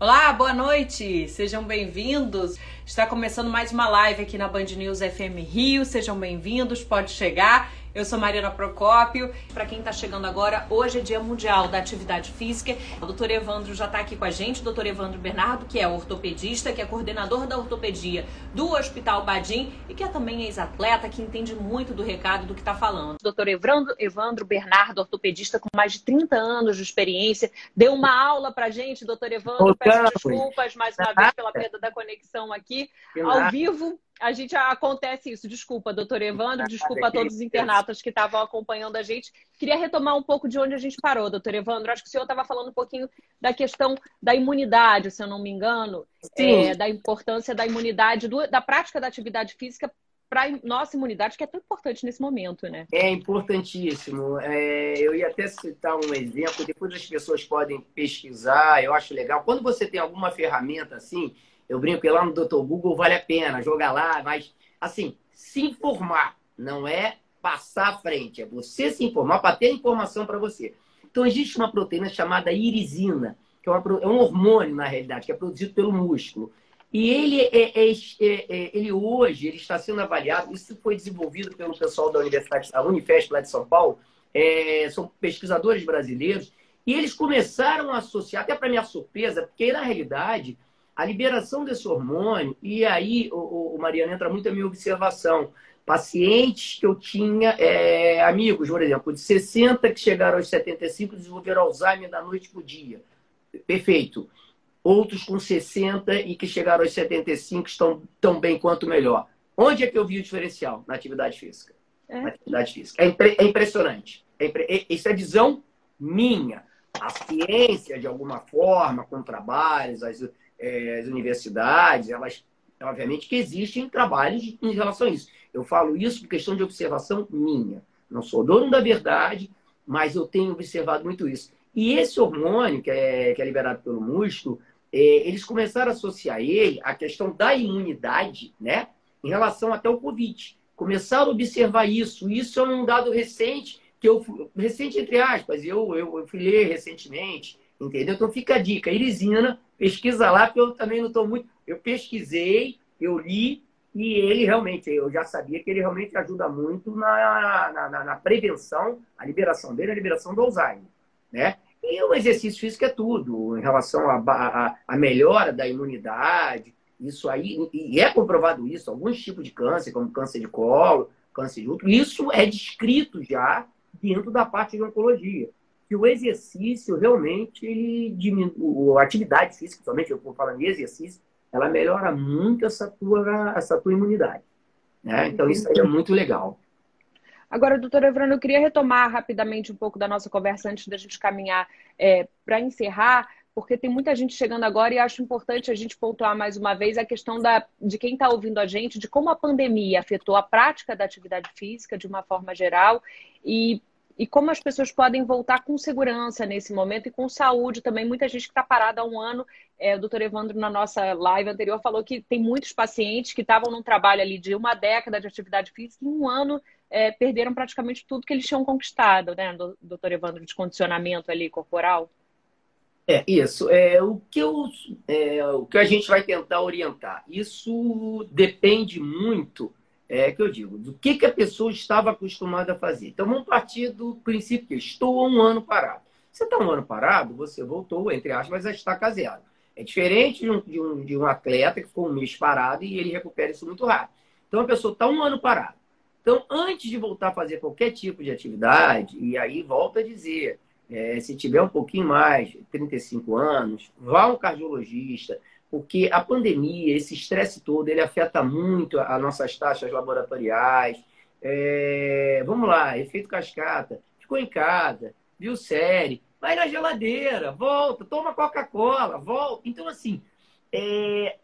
Olá, boa noite, sejam bem-vindos. Está começando mais uma live aqui na Band News FM Rio. Sejam bem-vindos, pode chegar. Eu sou Mariana Procópio. Para quem está chegando agora, hoje é Dia Mundial da Atividade Física. O doutor Evandro já está aqui com a gente, o doutor Evandro Bernardo, que é ortopedista, que é coordenador da ortopedia do Hospital Badim e que é também ex-atleta, que entende muito do recado do que está falando. O doutor Evandro, Evandro Bernardo, ortopedista com mais de 30 anos de experiência, deu uma aula para a gente, doutor Evandro. Peço desculpas mais uma vez pela perda da conexão aqui, ao vivo a gente acontece isso. Desculpa, doutor Evandro, desculpa a todos os internautas que estavam acompanhando a gente. Queria retomar um pouco de onde a gente parou, doutor Evandro. Acho que o senhor estava falando um pouquinho da questão da imunidade, se eu não me engano, é, da importância da imunidade, do, da prática da atividade física para nossa imunidade, que é tão importante nesse momento, né? É importantíssimo. É, eu ia até citar um exemplo, depois as pessoas podem pesquisar, eu acho legal. Quando você tem alguma ferramenta assim, eu brinco que lá no Dr. Google vale a pena jogar lá, mas assim, se informar não é passar à frente, é você se informar para ter informação para você. Então existe uma proteína chamada irisina, que é, uma, é, um hormônio na realidade, que é produzido pelo músculo. E ele, é, é, é, é, ele hoje ele está sendo avaliado, isso foi desenvolvido pelo pessoal da Universidade, da Unifesp lá de São Paulo, é, são pesquisadores brasileiros, e eles começaram a associar, até para minha surpresa, porque na realidade a liberação desse hormônio, e aí, o, o Mariana, entra muito a minha observação. Pacientes que eu tinha, é, amigos, por exemplo, de 60 que chegaram aos 75 desenvolveram Alzheimer da noite para o dia. Perfeito. Outros com 60 e que chegaram aos 75 estão tão bem quanto melhor. Onde é que eu vi o diferencial? Na atividade física. É. Na atividade física. É, impre é impressionante. É impre isso é visão minha. A ciência, de alguma forma, com trabalhos, as, é, as universidades, elas, obviamente, que existem trabalhos em relação a isso. Eu falo isso por questão de observação minha. Não sou dono da verdade, mas eu tenho observado muito isso. E esse hormônio, que é, que é liberado pelo músculo, é, eles começaram a associar ele à questão da imunidade, né? Em relação até ao Covid. Começaram a observar isso. Isso é um dado recente, que eu recente entre aspas, eu, eu, eu fui ler recentemente, entendeu? Então fica a dica, irisina pesquisa lá, porque eu também não estou muito. Eu pesquisei, eu li, e ele realmente, eu já sabia que ele realmente ajuda muito na, na, na prevenção, a liberação dele, a liberação do Alzheimer. Né? E o exercício físico é tudo, em relação à melhora da imunidade, isso aí, e é comprovado isso, alguns tipos de câncer, como câncer de colo, câncer de útero, isso é descrito já dentro da parte de oncologia que o exercício realmente ele diminui, a atividade física, somente eu vou falando de exercício, ela melhora muito essa tua, essa tua imunidade. Né? Então, isso aí é muito legal. Agora, doutora Evrano, eu queria retomar rapidamente um pouco da nossa conversa antes da gente caminhar é, para encerrar, porque tem muita gente chegando agora e acho importante a gente pontuar mais uma vez a questão da, de quem está ouvindo a gente, de como a pandemia afetou a prática da atividade física de uma forma geral e e como as pessoas podem voltar com segurança nesse momento e com saúde também. Muita gente que está parada há um ano. É, o doutor Evandro, na nossa live anterior, falou que tem muitos pacientes que estavam num trabalho ali de uma década de atividade física e um ano é, perderam praticamente tudo que eles tinham conquistado, né, doutor Evandro, de condicionamento ali corporal. É, isso. É, o, que eu, é, o que a gente vai tentar orientar, isso depende muito é que eu digo, do que, que a pessoa estava acostumada a fazer. Então vamos partir do princípio que estou um ano parado. Você está um ano parado, você voltou, entre aspas, a estaca zero. É diferente de um, de, um, de um atleta que ficou um mês parado e ele recupera isso muito rápido. Então a pessoa está um ano parado. Então, antes de voltar a fazer qualquer tipo de atividade, e aí volta a dizer, é, se tiver um pouquinho mais, 35 anos, vá um cardiologista, porque a pandemia, esse estresse todo, ele afeta muito as nossas taxas laboratoriais. É, vamos lá, efeito cascata. Ficou em casa, viu série, vai na geladeira, volta, toma Coca-Cola, volta. Então, assim, é,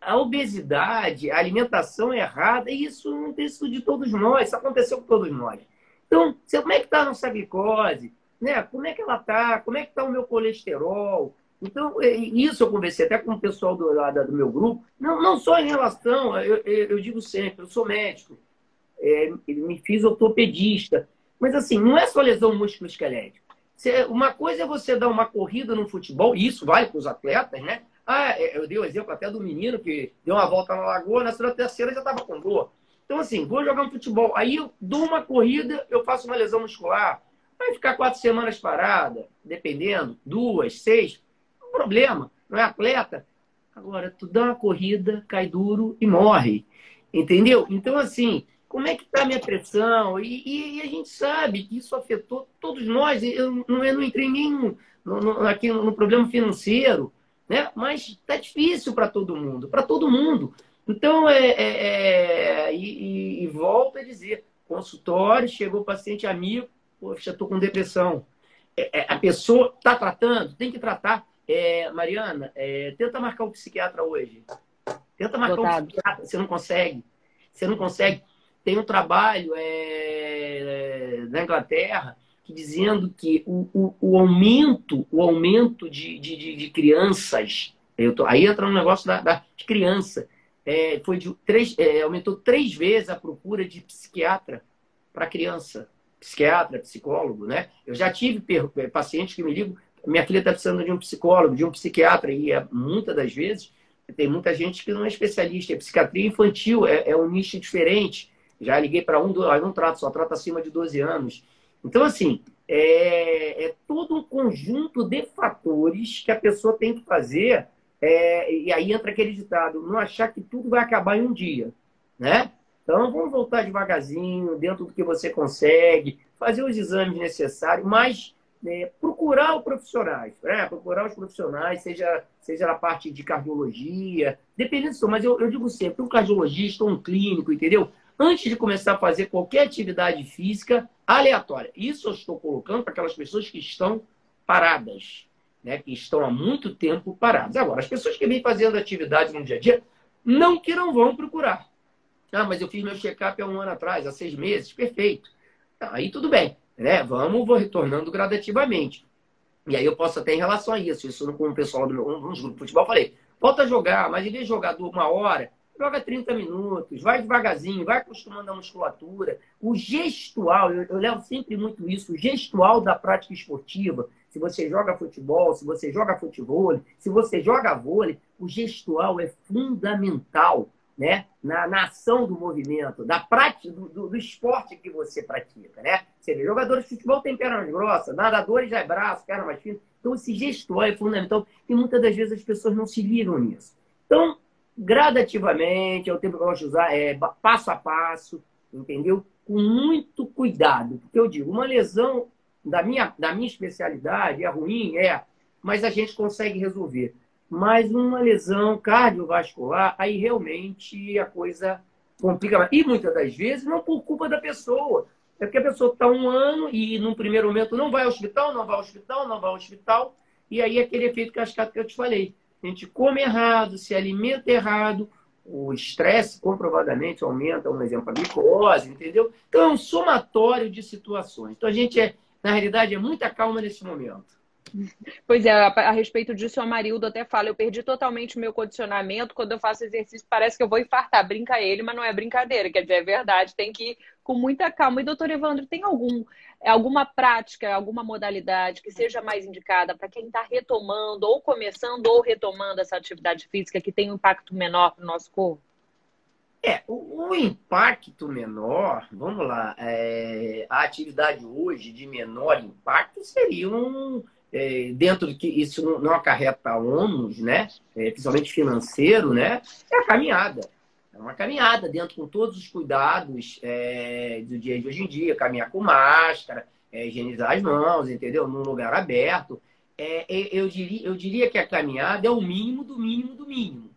a obesidade, a alimentação errada, isso não tem isso de todos nós, isso aconteceu com todos nós. Então, como é que está a nossa glicose? Né? Como é que ela está? Como é que está o meu colesterol? Então, é, isso eu conversei até com o pessoal do, do meu grupo, não, não só em relação, eu, eu digo sempre, eu sou médico, é, me fiz ortopedista, mas assim, não é só lesão musculoesquelética. Uma coisa é você dar uma corrida no futebol, e isso vale para os atletas, né? Ah, é, eu dei o exemplo até do menino que deu uma volta na lagoa, na terceira já estava com dor. Então, assim, vou jogar um futebol. Aí eu dou uma corrida, eu faço uma lesão muscular. Vai ficar quatro semanas parada, dependendo, duas, seis, problema, não é atleta. Agora, tu dá uma corrida, cai duro e morre. Entendeu? Então, assim, como é que está a minha pressão? E, e, e, a gente sabe que isso afetou todos nós. Eu não, eu não entrei nem no, no, aqui no, problema financeiro, né? mas está difícil para todo mundo, para todo mundo. Então, é, é, é e, e, volto a dizer, consultório, chegou paciente amigo, poxa, estou com depressão. É, é, a pessoa está tratando, tem que tratar. É, Mariana, tenta marcar um psiquiatra hoje. Tenta marcar Dotado. um psiquiatra, você não consegue. Você não consegue. Tem um trabalho é, é, na Inglaterra que dizendo que o, o, o aumento, o aumento de, de, de crianças, tô, aí entra um negócio da, da de criança, é, foi de três, é, aumentou três vezes a procura de psiquiatra para criança, psiquiatra, psicólogo, né? Eu já tive é, pacientes que me ligam, minha filha está precisando de um psicólogo, de um psiquiatra, e é, muitas das vezes tem muita gente que não é especialista, é psiquiatria infantil, é, é um nicho diferente. Já liguei para um, dois, não trato, só trato acima de 12 anos. Então, assim, é, é todo um conjunto de fatores que a pessoa tem que fazer. É, e aí entra aquele ditado: não achar que tudo vai acabar em um dia. Né? Então, vamos voltar devagarzinho, dentro do que você consegue, fazer os exames necessários, mas é, procurar os profissionais, né? procurar os profissionais, seja, seja na parte de cardiologia, dependendo disso, mas eu, eu digo sempre, um cardiologista, um clínico, entendeu? antes de começar a fazer qualquer atividade física aleatória. Isso eu estou colocando para aquelas pessoas que estão paradas, né? que estão há muito tempo paradas. Agora, as pessoas que vêm fazendo atividade no dia a dia, não que não vão procurar. Ah, mas eu fiz meu check-up há um ano atrás, há seis meses, perfeito. Aí tudo bem, né? Vamos, vou retornando gradativamente. E aí eu posso até em relação a isso, isso com o pessoal do meu, um, de futebol, falei, volta a jogar, mas em vez de jogar uma hora, joga 30 minutos, vai devagarzinho, vai acostumando a musculatura. O gestual, eu, eu, levo sempre muito isso, o gestual da prática esportiva. Se você joga futebol, se você joga futebol, se você joga vôlei, o gestual é fundamental né? na, na ação do movimento, da prática, do, do, do, esporte que você pratica. Né? Você vê, jogadores de futebol têm pernas grossas, nadadores já é braço, perna mais fina. Então, esse gestual é fundamental e muitas das vezes as pessoas não se ligam nisso. Então, gradativamente, é o tempo que eu gosto de usar, é passo a passo, entendeu? Com muito cuidado. Porque eu digo, uma lesão da minha, da minha especialidade é ruim, é, mas a gente consegue resolver. Mas uma lesão cardiovascular, aí realmente a coisa complica. E muitas das vezes não por culpa da pessoa. É porque a pessoa está um ano e num primeiro momento não vai ao hospital, não vai ao hospital, não vai ao hospital, e aí aquele efeito cascata que eu te falei a gente come errado, se alimenta errado, o estresse comprovadamente aumenta, um exemplo, a glicose, entendeu? Então é um somatório de situações. Então a gente é, na realidade, é muita calma nesse momento. Pois é, a, respeito disso, a Marildo até fala: eu perdi totalmente o meu condicionamento. Quando eu faço exercício, parece que eu vou infartar. Brinca ele, mas não é brincadeira, quer dizer, é verdade, tem que ir com muita calma. E, doutor Evandro, tem algum, alguma prática, alguma modalidade que seja mais indicada para quem está retomando, ou começando, ou retomando essa atividade física que tem um impacto menor para o nosso corpo? É, o, o, impacto menor, vamos lá, é, a atividade hoje de menor impacto seria um, é, dentro de que isso não, acarreta ônus, né? É, principalmente financeiro, né? É a caminhada. É uma caminhada dentro com todos os cuidados é, do dia de hoje em dia, caminhar com máscara, é, higienizar as mãos, entendeu? Num lugar aberto. É, é, eu, diria, eu diria que a caminhada é o mínimo do mínimo do mínimo.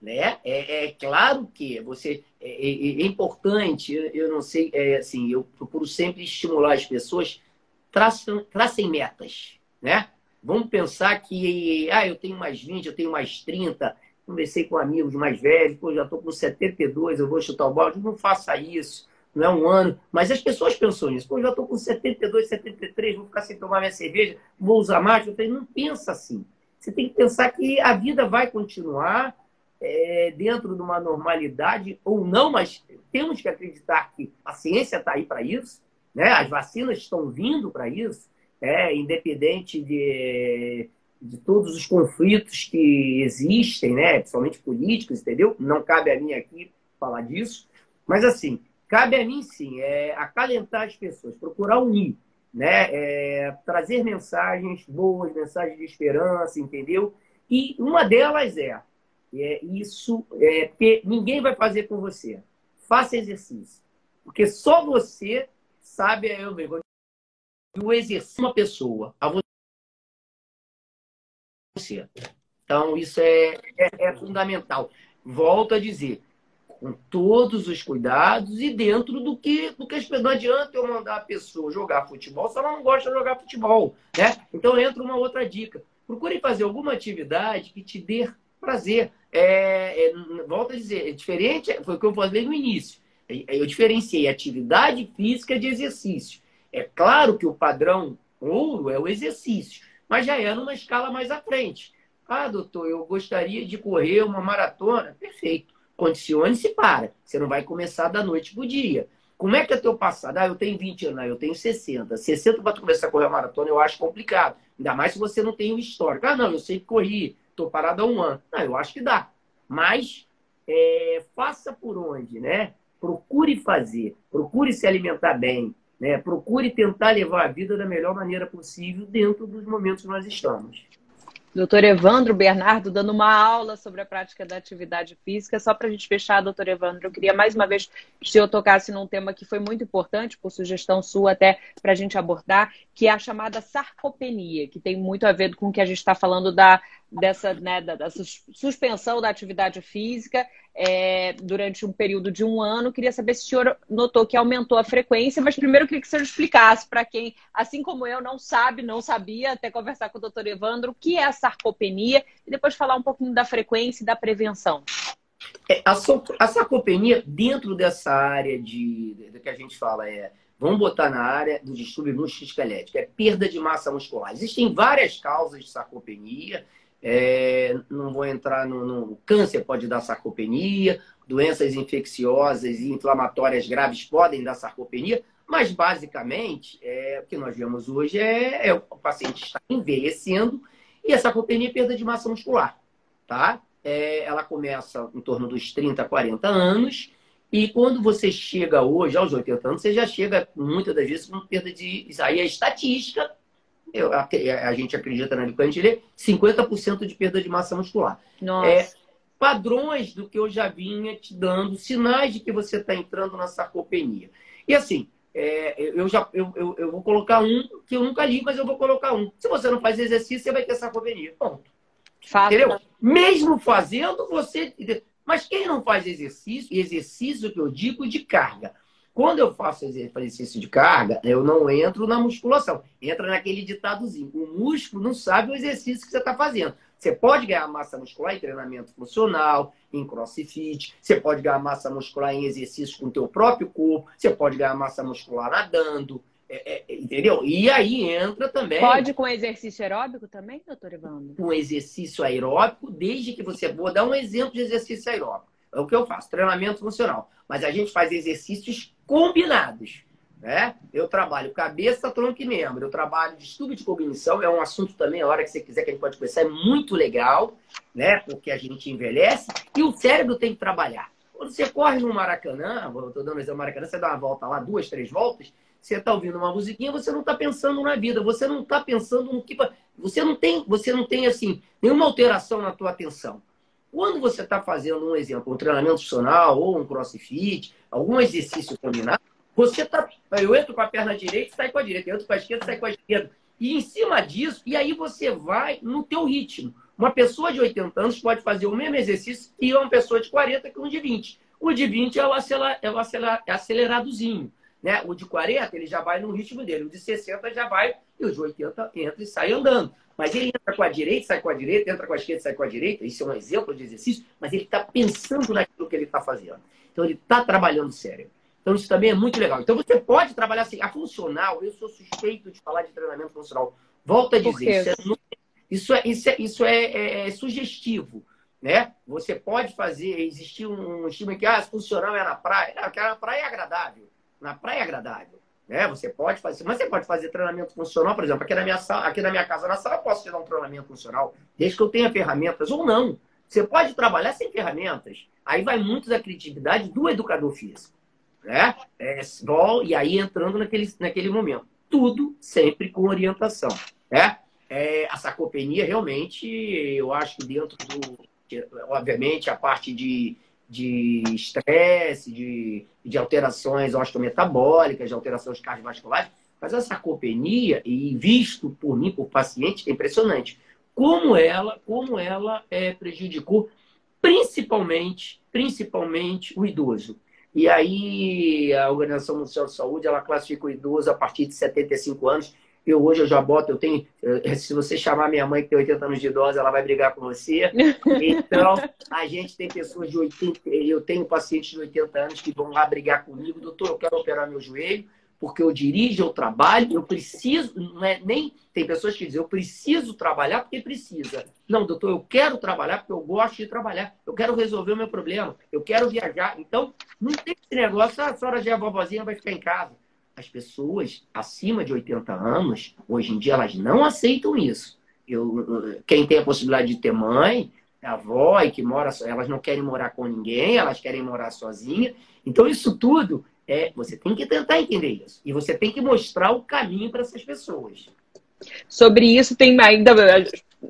Né? É, é claro que você é, é, é importante, eu, eu, não sei, é, assim, eu procuro sempre estimular as pessoas, traçam, tracem metas né? Vamos pensar que, ah, eu tenho mais 20, eu tenho mais 30, conversei com amigos mais velhos, pô, já estou com 72, eu vou chutar o balde. Não faça isso, não é um ano. Mas as pessoas pensam nisso, pô, já estou com 72, 73, vou ficar sem tomar minha cerveja, vou usar mais. Eu falei, não pensa assim. Você tem que pensar que a vida vai continuar é, dentro de uma normalidade ou não, mas temos que acreditar que a ciência está aí para isso, né? as vacinas estão vindo para isso é, independente de, de todos os conflitos que existem, né? principalmente políticos, entendeu? Não cabe a mim aqui falar disso. Mas, assim, cabe a mim, sim, é acalentar as pessoas, procurar unir, né? É, trazer mensagens boas, mensagens de esperança, entendeu? E uma delas é, é isso, é, que ninguém vai fazer com você. Faça exercício. Porque só você sabe, eu mesmo, o exercício uma pessoa a você. Então, isso é, é, é fundamental. Volto a dizer, com todos os cuidados e dentro do que, do que as pessoas. Não adianta eu mandar a pessoa jogar futebol se ela não gosta de jogar futebol. Né? Então entra uma outra dica. Procure fazer alguma atividade que te dê prazer. É, é, volto a dizer, é diferente, foi o que eu falei no início. Eu diferenciei atividade física de exercício. É claro que o padrão ouro é o exercício, mas já é numa escala mais à frente. Ah, doutor, eu gostaria de correr uma maratona. Perfeito condicione-se para. Você não vai começar da noite para o dia. Como é que é teu passado? Ah, eu tenho 20 anos, ah, eu tenho 60. 60 para começar a correr a maratona eu acho complicado. Ainda mais se você não tem um histórico. Ah, não, eu sei que corri, estou parado há um ano. Não, eu acho que dá. Mas é, faça por onde, né? Procure fazer, procure se alimentar bem, né? Procure tentar levar a vida da melhor maneira possível dentro dos momentos que nós estamos. Doutor Evandro Bernardo dando uma aula sobre a prática da atividade física. Só para a gente fechar, doutor Evandro, eu queria mais uma vez que o senhor tocasse num tema que foi muito importante, por sugestão sua até para a gente abordar, que é a chamada sarcopenia, que tem muito a ver com o que a gente está falando da, dessa, né, da, da, suspensão da atividade física é, durante um período de um ano. Queria saber se o senhor notou que aumentou a frequência, mas primeiro eu queria que o senhor explicasse para quem, assim como eu, não sabe, não sabia, até conversar com o doutor Evandro, o que é a sarcopenia e depois falar um pouquinho da frequência e da prevenção. É, a, a sarcopenia, dentro dessa área de, de, que a gente fala, é Vamos botar na área do distúrbio musculoesquelético, é perda de massa muscular. Existem várias causas de sarcopenia, é, não vou entrar no, no, câncer, pode dar sarcopenia, doenças infecciosas e inflamatórias graves podem dar sarcopenia, mas basicamente é, o que nós vemos hoje é, é o paciente está envelhecendo e a sarcopenia é perda de massa muscular, tá? É, ela começa em torno dos 30, 40 anos e quando você chega hoje aos 80 anos, você já chega muitas das vezes com perda de. Isso aí é estatística eu, a, a, gente acredita na gente lê, 50% de perda de massa muscular. Nossa. É, padrões do que eu já vinha te dando, sinais de que você está entrando na sarcopenia. E assim, é, eu já eu, eu, eu, vou colocar um que eu nunca li, mas eu vou colocar um. Se você não faz exercício, você vai ter sarcopenia. Ponto. Fato. Entendeu? Mesmo fazendo, você. Mas quem não faz exercício, e exercício que eu digo de carga, quando eu faço exercício de carga, eu não entro na musculação. Entra naquele ditadozinho. O músculo não sabe o exercício que você está fazendo. Você pode ganhar massa muscular em treinamento funcional, em crossfit. Você pode ganhar massa muscular em exercícios com o teu próprio corpo. Você pode ganhar massa muscular nadando. É, é, entendeu? E aí entra também. Pode com exercício aeróbico também, doutor Ivandro? Com exercício aeróbico, desde que você. Vou dar um exemplo de exercício aeróbico. É o que eu faço, treinamento funcional. Mas a gente faz exercícios combinados. Né? Eu trabalho cabeça, tronco e membro. Eu trabalho estudo de cognição. É um assunto também, a hora que você quiser que a gente pode conversar, é muito legal, né? Porque a gente envelhece e o cérebro tem que trabalhar. Quando você corre no Maracanã, estou dando exemplo Maracanã, você dá uma volta lá, duas, três voltas, você está ouvindo uma musiquinha, você não está pensando na vida, você não está pensando no que. Você não tem, você não tem assim, nenhuma alteração na tua atenção. Quando você está fazendo um exemplo, um treinamento funcional ou um crossfit, algum exercício combinado, você tá. Eu entro com a perna direita sai com a direita, eu entro com a esquerda sai com a esquerda. E em cima disso, e aí você vai no teu ritmo. Uma pessoa de 80 anos pode fazer o mesmo exercício que uma pessoa de 40 que um de 20. O de 20 é o, acelerar, é o acelerar, é aceleradozinho. Né? O de 40, ele já vai no ritmo dele. O de 60 já vai, e o de 80 entra e sai andando. Mas ele entra com a direita, sai com a direita, entra com a esquerda, sai com a direita. Isso é um exemplo de exercício, mas ele está pensando naquilo que ele está fazendo. Então ele está trabalhando sério. Então isso também é muito legal. Então você pode trabalhar assim. A funcional, eu sou suspeito de falar de treinamento funcional. Volto a dizer, isso é, isso é, isso é, é, é sugestivo. Né? Você pode fazer, existir um estima que ah, funcional é na praia. Não, que na praia é agradável. Na praia é agradável. Né? Você pode fazer, mas você pode fazer treinamento funcional, por exemplo, aqui na minha sala, aqui na minha casa, na sala, eu posso te dar um treinamento funcional, desde que eu tenha ferramentas ou não. Você pode trabalhar sem ferramentas. Aí vai muito da criatividade do educador físico. Né? É, e aí entrando naquele, naquele momento. Tudo sempre com orientação. Né? É, a sarcopenia, realmente, eu acho que dentro do. Obviamente, a parte de de estresse, de, de alterações osteometabólicas, de alterações cardiovasculares, mas a sarcopenia, e visto por mim, por paciente, é impressionante. Como ela, como ela é, prejudicou principalmente, principalmente o idoso. E aí a Organização Mundial de Saúde, ela classifica o idoso a partir de 75 anos eu hoje eu já boto, eu tenho. Eh, se você chamar minha mãe que tem 80 anos de idosa, ela vai brigar com você. Então, a gente tem pessoas de 80. Eu tenho pacientes de 80 anos que vão lá brigar comigo, doutor, eu quero operar meu joelho, porque eu dirijo, eu trabalho, eu preciso, não é nem. Tem pessoas que dizem, eu preciso trabalhar porque precisa. Não, doutor, eu quero trabalhar porque eu gosto de trabalhar. Eu quero resolver o meu problema. Eu quero viajar. Então, não tem esse negócio, ah, a senhora já é vovozinha, vai ficar em casa as pessoas acima de 80 anos, hoje em dia, elas não aceitam isso. Eu, quem tem a possibilidade de ter mãe, avó e que mora, elas não querem morar com ninguém, elas querem morar sozinha. Então, isso tudo é, você tem que tentar entender isso. E você tem que mostrar o caminho para essas pessoas. Sobre isso, tem ainda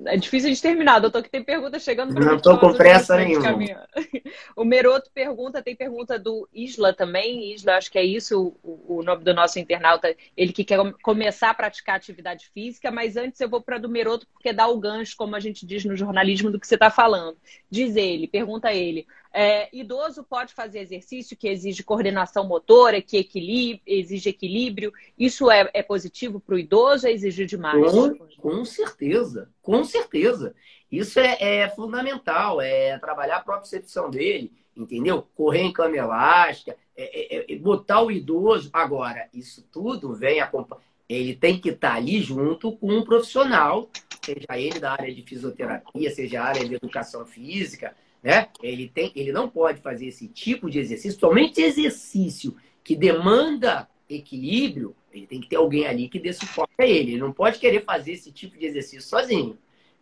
é difícil de terminar, doutor, que tem pergunta chegando para Não estou com pressa nenhuma. O Meroto pergunta, tem pergunta do Isla também. Isla, acho que é isso o, o nome do nosso internauta. Ele que quer começar a praticar atividade física, mas antes eu vou para do Meroto, porque dá o gancho, como a gente diz no jornalismo, do que você está falando. Diz ele, pergunta ele. É, idoso pode fazer exercício que exige coordenação motora, que equilíbrio, exige equilíbrio. Isso é, é positivo para o idoso é exigir demais? Com, com, certeza, com certeza. Isso é, é, fundamental, é trabalhar a propriocepção dele, entendeu? Correr em cama elástica, é, é, é botar o idoso. Agora, isso tudo vem acompanhar. Ele tem que estar tá ali junto com um profissional, seja ele da área de fisioterapia, seja a área de educação física, né? Ele, tem, ele não pode fazer esse tipo de exercício, somente exercício que demanda equilíbrio, ele tem que ter alguém ali que dê suporte a ele. Ele não pode querer fazer esse tipo de exercício sozinho,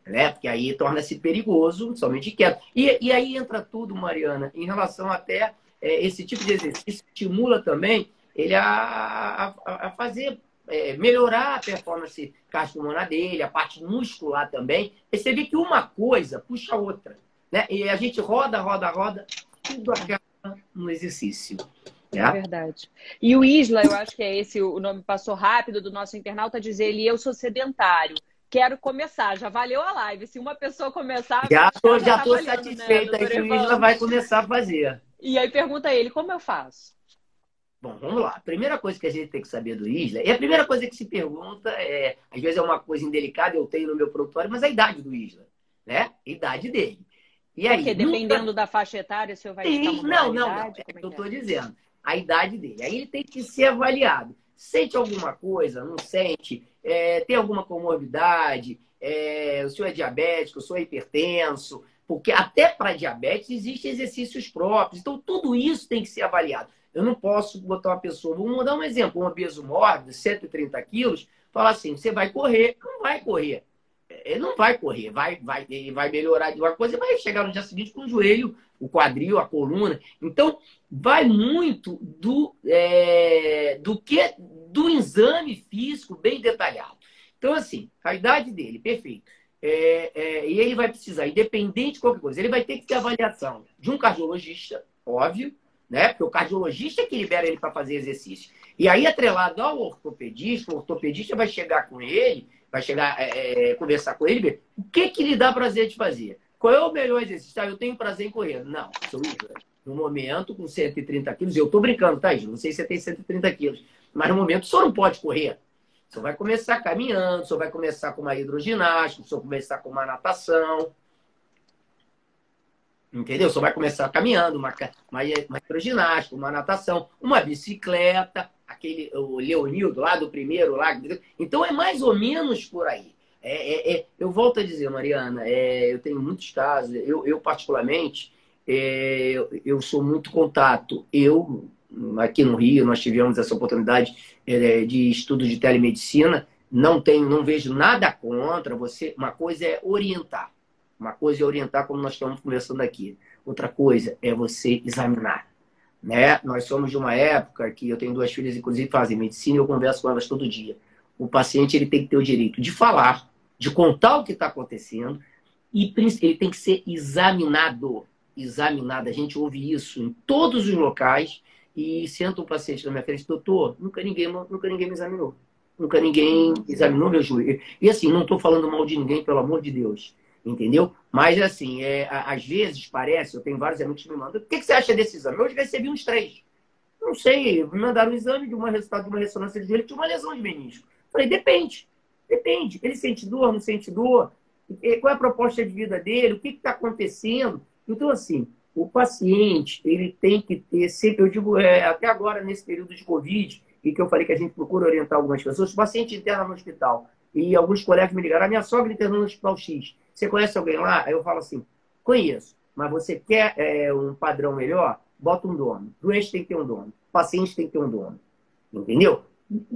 né? Porque aí torna-se perigoso, somente quieto. E, e aí entra tudo, Mariana, em relação até é, esse tipo de exercício estimula também ele a, a, a fazer é, melhorar a performance cardiopulmonar dele, a parte muscular também. E você vê que uma coisa puxa a outra. Né? E a gente roda, roda, roda, tudo acaba no exercício. Né? É verdade. E o Isla, eu acho que é esse o nome passou rápido do nosso internauta, dizer ele, eu sou sedentário. Quero começar, já valeu a live. Se uma pessoa começar. Já tô, já tá tô valendo, satisfeita né, que o Isla vai começar a fazer. E aí pergunta ele, como eu faço? Bom, vamos lá. A primeira coisa que a gente tem que saber do Isla, e a primeira coisa que se pergunta é, às vezes é uma coisa indelicada, eu tenho no meu prontuário, mas a idade do Isla, né? A idade dele. E aí, Porque dependendo nunca... da faixa etária, o senhor vai Sim, Não, não, não. É, é eu estou é? dizendo. A idade dele. Aí ele tem que ser avaliado. Sente alguma coisa? Não sente? É, tem alguma comorbidade? É, o senhor é diabético? O senhor é hipertenso? Porque até para diabetes existem exercícios próprios. Então, tudo isso tem que ser avaliado. Eu não posso botar uma pessoa, vamos dar um exemplo, um obeso mórbido, 130 quilos, falar assim, você vai correr. Não vai correr ele não vai correr, vai, vai, ele vai melhorar de uma coisa e vai chegar no dia seguinte com o joelho, o quadril, a coluna. Então, vai muito do, é, do que do exame físico bem detalhado. Então, assim, a idade dele, perfeito. É, é, e ele vai precisar, independente de qualquer coisa, ele vai ter que ter avaliação de um cardiologista, óbvio, né? Porque o cardiologista é que libera ele para fazer exercício. E aí, atrelado ao ortopedista, o ortopedista vai chegar com ele vai chegar, é, é, conversar com ele, o que que lhe dá prazer de fazer. Qual é o melhor exercício? Ah, eu tenho prazer em correr. Não, seu no momento, com 130 quilos, eu tô brincando, tá, Não sei se você tem 130 quilos, mas no momento o senhor não pode correr. O senhor vai começar caminhando, o senhor vai começar com uma hidroginástica, o senhor vai começar com uma natação. Entendeu? Senhor vai começar caminhando, uma, uma, uma hidroginástica, uma natação, uma bicicleta, aquele o Leonildo lá do primeiro lá. Então é mais ou menos por aí. É, é, é, eu volto a dizer, Mariana, é, eu tenho muitos casos, eu, eu particularmente, é, eu, eu, sou muito contato. Eu, aqui no Rio, nós tivemos essa oportunidade é, de estudo de telemedicina. Não tenho, não vejo nada contra você. Uma coisa é orientar. Uma coisa é orientar, como nós estamos conversando aqui. Outra coisa é você examinar. Né? Nós somos de uma época que eu tenho duas filhas, inclusive, fazem medicina e eu converso com elas todo dia. O paciente ele tem que ter o direito de falar, de contar o que está acontecendo e ele tem que ser examinado. Examinado. A gente ouve isso em todos os locais e senta um paciente na minha frente, doutor, nunca ninguém, nunca ninguém me examinou. Nunca ninguém examinou meu joelho. E assim, não estou falando mal de ninguém, pelo amor de Deus. Entendeu? Mas assim, é, às vezes parece, eu tenho vários amigos que me mandam, o que, que você acha desse exame? Hoje recebi uns três. Não sei, me mandaram um exame de um resultado de uma ressonância de joelho, tinha uma lesão de menisco. Falei, depende. Depende. Ele sente dor, não sente dor? Qual é a proposta de vida dele? O que está acontecendo? Então, assim, o paciente, ele tem que ter sempre, eu digo, é, até agora, nesse período de Covid, e que eu falei que a gente procura orientar algumas pessoas, o paciente interna no hospital, e alguns colegas me ligaram, a minha sogra internou no hospital X, você conhece alguém lá? Aí eu falo assim, conheço, mas você quer é, um padrão melhor? Bota um dono. Doente tem que ter um dono. Paciente tem que ter um dono. Entendeu?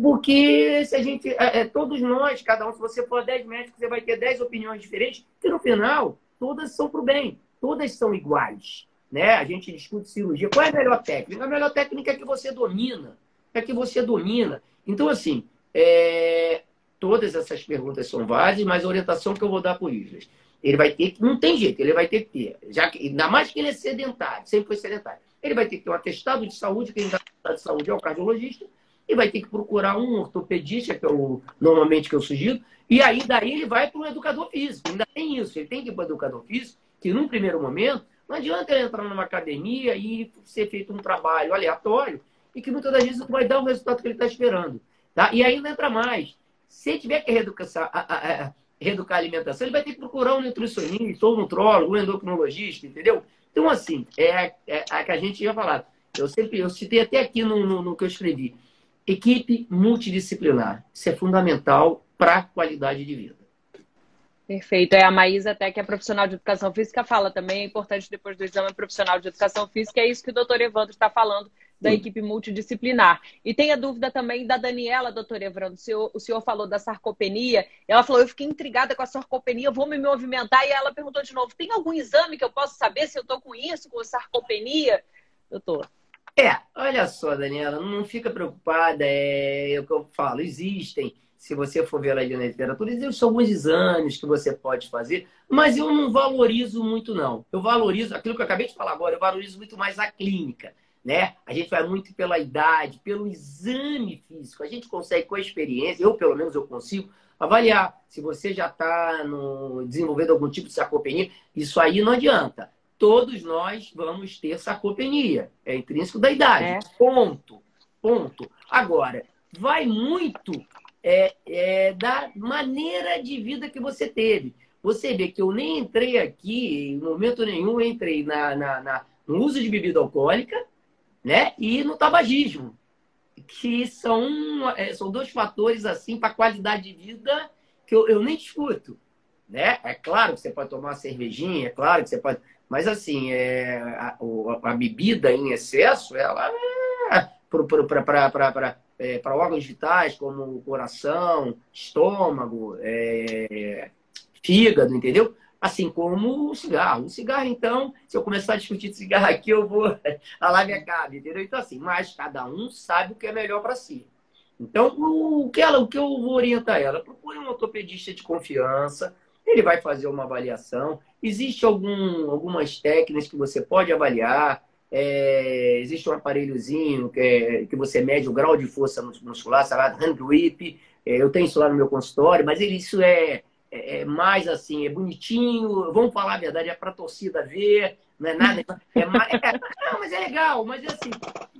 Porque se a gente, é, é, todos nós, cada um, se você for 10 médicos, você vai ter 10 opiniões diferentes, que no final, todas são para o bem, todas são iguais né? A gente discute cirurgia. Qual é a melhor técnica? A melhor técnica é que você domina. É que você domina. Então, assim, é... todas essas perguntas são válidas, mas a orientação que eu vou dar para o Islas, ele vai ter que, não tem jeito, ele vai ter que ter, já que, ainda mais que ele é sedentário, sempre foi sedentário, ele vai ter que ter um atestado de saúde, quem dá atestado de saúde é o cardiologista, e vai ter que procurar um ortopedista, que é o, normalmente que eu sugiro, e aí daí ele vai para o educador físico, ainda tem isso, ele tem que ir para o educador físico, que num primeiro momento não adianta ele entrar numa academia e ser feito um trabalho aleatório e que muitas das vezes não vai dar o resultado que ele está esperando. Tá? E ainda entra mais. Se tiver que reeducar, a, a, a, reeducar a alimentação, ele vai ter que procurar um nutricionista, ou um nutrólogo, um endocrinologista, entendeu? Então, assim, é, é a que a gente ia falar. Eu sempre, eu citei até aqui no, no, no que eu escrevi. Equipe multidisciplinar. Isso é fundamental para a qualidade de vida. Perfeito. É a Maísa, até que é profissional de educação física, fala também, é importante depois do exame profissional de educação física, é isso que o doutor Evandro está falando da equipe multidisciplinar. E tem a dúvida também da Daniela, doutor Evandro, o senhor, o senhor falou da sarcopenia, ela falou, eu fiquei intrigada com a sarcopenia, vou me movimentar, e ela perguntou de novo, tem algum exame que eu possa saber se eu estou com isso, com sarcopenia? Doutor. É, olha só, Daniela, não fica preocupada, é, é o que eu falo, existem se você for ver lá na literatura, existem alguns exames que você pode fazer, mas eu não valorizo muito, não. Eu valorizo, aquilo que eu acabei de falar agora, eu valorizo muito mais a clínica. Né? A gente vai muito pela idade, pelo exame físico. A gente consegue, com a experiência, eu pelo menos eu consigo, avaliar se você já está desenvolvendo algum tipo de sarcopenia. Isso aí não adianta. Todos nós vamos ter sarcopenia. É intrínseco da idade. É. Ponto. Ponto. Agora, vai muito é, é, da maneira de vida que você teve. Você vê que eu nem entrei aqui, em momento nenhum, entrei na, na, na, no uso de bebida alcoólica né? e no tabagismo, que são, é, são dois fatores assim para a qualidade de vida que eu, eu nem discuto. Né? É claro que você pode tomar uma cervejinha, é claro que você pode. Mas assim, é, a, a, a bebida em excesso, ela é para é, órgãos vitais como coração, estômago, é, fígado, entendeu? Assim como o cigarro. O cigarro, então, se eu começar a discutir cigarro aqui, eu vou. a live acaba, entendeu? Então, assim, mas cada um sabe o que é melhor para si. Então, o que, ela, o que eu vou orientar ela? Procure um ortopedista de confiança, ele vai fazer uma avaliação. Existe algum, algumas técnicas que você pode avaliar. É, existe um aparelhozinho que, é, que você mede o grau de força muscular, chamado hand grip. É, eu tenho isso lá no meu consultório, mas ele, isso é, é, é mais assim, é bonitinho. Vamos falar a verdade, é para a torcida ver, não é nada. É mais, é, não, mas é legal, mas é assim,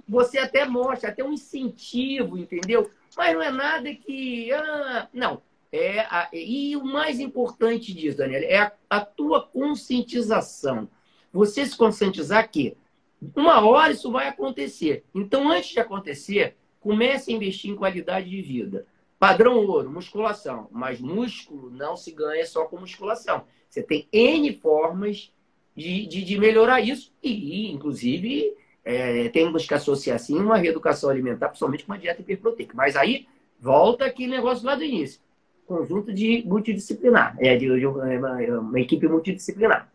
você até mostra, até um incentivo, entendeu? Mas não é nada que. Ah, não. É a, e o mais importante disso, Daniel, é a, a tua conscientização. Você se conscientizar que uma hora isso vai acontecer. Então, antes de acontecer, comece a investir em qualidade de vida. Padrão ouro, musculação. Mas músculo não se ganha só com musculação. Você tem N formas de, de, de melhorar isso. E, inclusive, É, temos que associar, sim, uma reeducação alimentar, principalmente com uma dieta hiperproteica. Mas aí, volta aquele negócio lá do início. Conjunto de multidisciplinar. É, de, de uma, uma equipe multidisciplinar.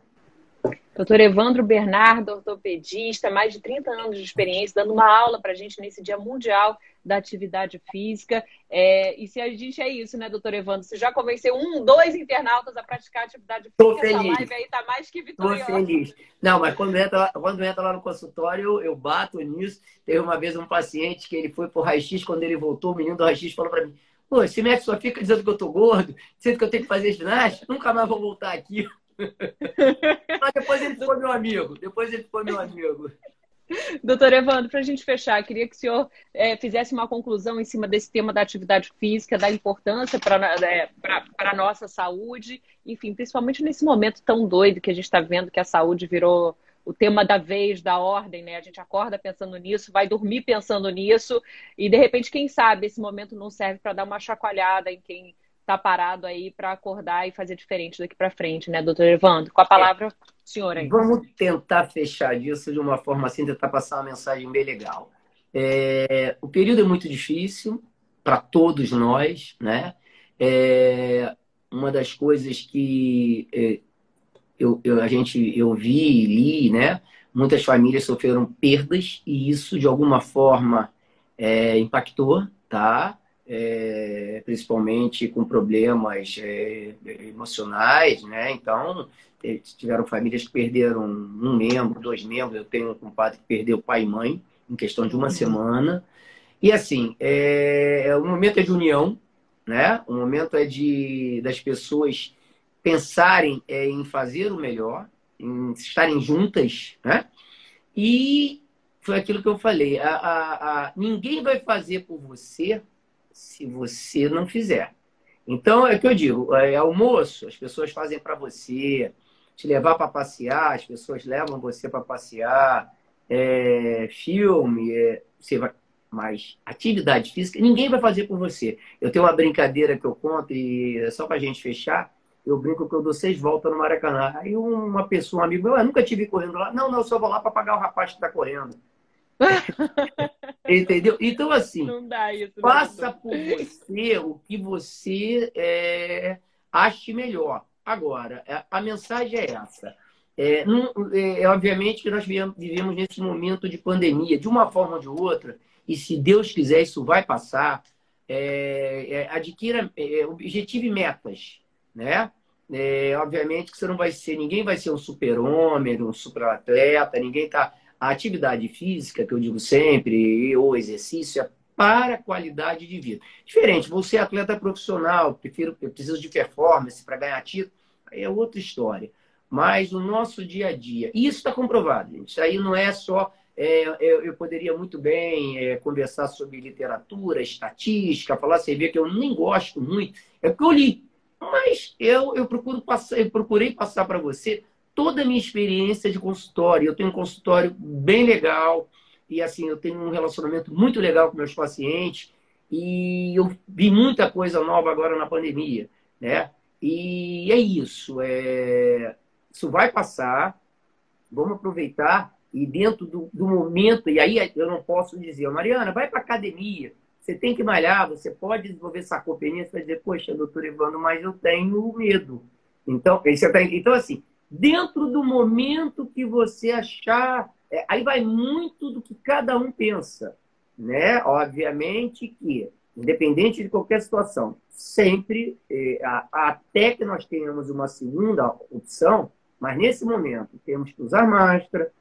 Doutor Evandro Bernardo, ortopedista, mais de 30 anos de experiência, dando uma aula para a gente nesse Dia Mundial da Atividade Física. É, e se a gente é isso, né, doutor Evandro? Você já convenceu um, dois internautas a praticar atividade física? Tô feliz. Essa live aí está mais que vitoriosa. Tô feliz. Não, mas quando entra, quando entra lá no consultório, eu, eu bato nisso. Teve uma vez um paciente que ele foi pro raio-x, quando ele voltou, o menino do raio-x falou para mim, Pô, esse médico só fica dizendo que eu tô gordo, dizendo que eu tenho que fazer ginástica, nunca mais vou voltar aqui. Mas depois ele foi meu amigo. Depois ele foi meu amigo. Doutor Evandro, para a gente fechar, queria que o senhor é, fizesse uma conclusão em cima desse tema da atividade física, da importância para é, a nossa saúde, enfim, principalmente nesse momento tão doido que a gente está vendo que a saúde virou o tema da vez, da ordem, né? A gente acorda pensando nisso, vai dormir pensando nisso, e de repente, quem sabe, esse momento não serve para dar uma chacoalhada em quem tá parado aí para acordar e fazer diferente daqui para frente, né, doutor Evandro? Com a palavra, é. senhor aí. Vamos tentar fechar disso de uma forma assim, tentar passar uma mensagem bem legal. É, o período é muito difícil para todos nós, né? É, uma das coisas que é, eu, eu, a gente eu vi li, né? Muitas famílias sofreram perdas e isso de alguma forma é, impactou, tá? É, principalmente com problemas é, emocionais, né? Então, tiveram famílias que perderam um membro, dois membros. Eu tenho um compadre que perdeu pai e mãe em questão de uma uhum. semana. E assim, é, o momento é de união, né? O momento é de das pessoas pensarem é, em fazer o melhor, em estarem juntas, né? E foi aquilo que eu falei. A, a, a, ninguém vai fazer por você se você não fizer. Então, é o que eu digo, é almoço, as pessoas fazem para você, te levar para passear, as pessoas levam você para passear, é, filme, é, você vai, mas atividade física, ninguém vai fazer por você. Eu tenho uma brincadeira que eu conto, e é só para a gente fechar, eu brinco que eu dou seis voltas no Maracanã. Aí uma pessoa, um amigo meu, eu nunca tive correndo lá. Não, não, eu só vou lá para pagar o rapaz que está correndo. Entendeu? Então, assim, isso, faça por você o que você é, ache melhor. Agora, é, a mensagem é essa. É, não, é, é obviamente que nós vivemos nesse momento de pandemia, de uma forma ou de outra, e se Deus quiser, isso vai passar. É, é adquira, é, objetive metas, né? obviamente que você não vai ser, ninguém vai ser um super-homem, um super-atleta, ninguém está a atividade física, que eu digo sempre, ou exercício, é para a qualidade de vida. Diferente, você é atleta profissional, prefiro, eu preciso de performance para ganhar título, aí é outra história. Mas o nosso dia a dia, isso está comprovado, gente. Isso aí não é só. É, eu, eu, poderia muito bem é, conversar sobre literatura, estatística, falar, você vê que eu nem gosto muito, é porque eu li. Mas eu, eu, procuro passar, eu procurei passar para você toda a minha experiência de consultório. Eu tenho um consultório bem legal e assim eu tenho um relacionamento muito legal com meus pacientes e eu vi muita coisa nova agora na pandemia, né? E é isso. É... Isso vai passar. Vamos aproveitar e dentro do, do momento e aí eu não posso dizer, Mariana, vai para academia. Você tem que malhar, você pode desenvolver sarcopenia, você vai dizer, poxa, doutor Ivano, mas eu tenho medo. Então, tá, então assim, dentro do momento que você achar. É, aí vai muito do que cada um pensa, né? Obviamente que, independente de qualquer situação, sempre, é, até que nós tenhamos uma segunda opção, mas nesse momento temos que usar máscara,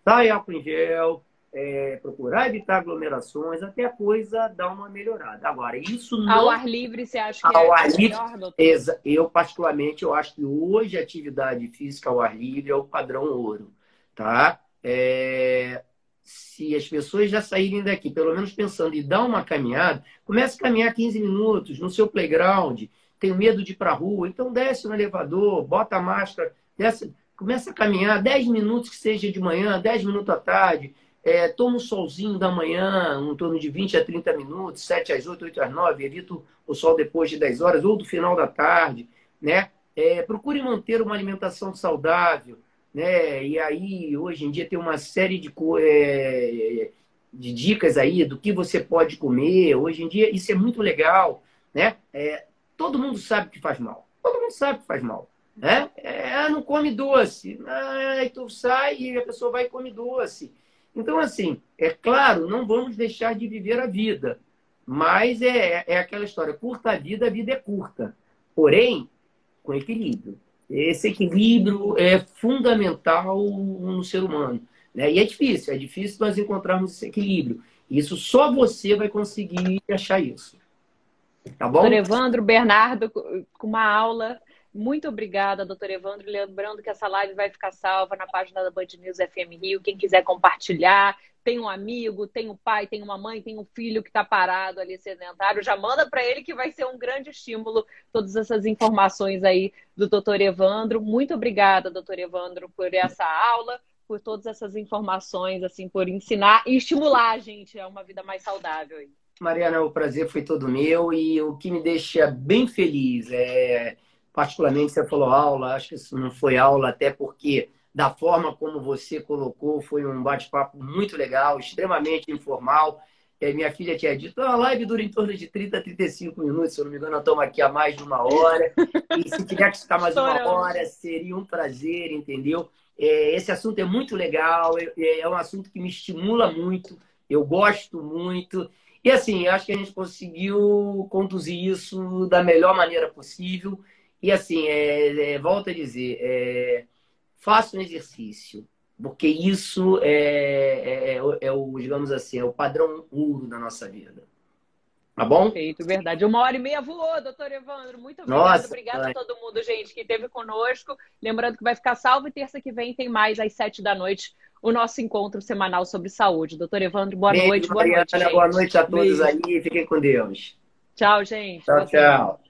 usar álcool em gel, é, procurar evitar aglomerações, até a coisa dar uma melhorada. Agora, isso não... Ao ar livre, você acha que ao é ar melhor, doutor? Eu, particularmente, eu acho que hoje a atividade física ao ar livre é o padrão ouro, tá? É... Se as pessoas já saírem daqui, pelo menos pensando em dar uma caminhada, comece a caminhar 15 minutos no seu playground, tenho medo de ir para a rua, então desce no elevador, bota a máscara, desce, começa a caminhar 10 minutos que seja de manhã, 10 minutos à tarde, é, tomo um solzinho da manhã, em torno de 20 a 30 minutos, 7 às 8, 8 às 9, evito o sol depois de 10 horas ou do final da tarde, né? É, procure manter uma alimentação saudável, né? E aí, hoje em dia, tem uma série de, é, de dicas aí do que você pode comer. Hoje em dia, isso é muito legal, né? É, todo mundo sabe que faz mal. Todo mundo sabe que faz mal. Né? É, não come doce. Aí tu sai e a pessoa vai e come doce. Então, assim, é claro, não vamos deixar de viver a vida. Mas é, é aquela história, curta a vida, a vida é curta. Porém, com equilíbrio. Esse equilíbrio é fundamental no ser humano. Né? E é difícil, é difícil nós encontrarmos esse equilíbrio. Isso só você vai conseguir achar isso. Tá bom? Doutor Evandro Bernardo, com uma aula. Muito obrigada, doutor Evandro. Lembrando que essa live vai ficar salva na página da Band News FM Rio. Quem quiser compartilhar, tem um amigo, tem um pai, tem uma mãe, tem um filho que está parado ali sedentário, já manda para ele que vai ser um grande estímulo todas essas informações aí do doutor Evandro. Muito obrigada, doutor Evandro, por essa aula, por todas essas informações, assim, por ensinar e estimular a gente a uma vida mais saudável. Mariana, o prazer foi todo meu e o que me deixa bem feliz é, particularmente, você falou aula, acho que isso não foi aula, até porque da forma como você colocou, foi um bate-papo muito legal, extremamente informal. É, minha filha tinha dito, a live dura em torno de 30 a 35 minutos, se eu não me engano, estamos aqui há mais de uma hora. E se tiver que ficar mais uma hora, seria um prazer, entendeu? É, esse assunto é muito legal, é, é um assunto que me estimula muito, eu gosto muito. E assim, acho que a gente conseguiu conduzir isso da melhor maneira possível. E assim, é, é, volto a dizer, é, faça um exercício, porque isso é, é, é, é, o, digamos assim, é o padrão ouro da nossa vida. Tá bom? Perfeito, verdade. Uma hora e meia voou, doutor Evandro. Muito obrigado. Nossa, obrigado a todo mundo, gente, que esteve conosco. Lembrando que vai ficar salvo e terça que vem tem mais às sete da noite o nosso encontro semanal sobre saúde. Doutor Evandro, boa Beijo, noite. Boa Mariana, noite. Boa noite a todos Beijo. aí. Fiquem com Deus. Tchau, gente. Tchau, tchau.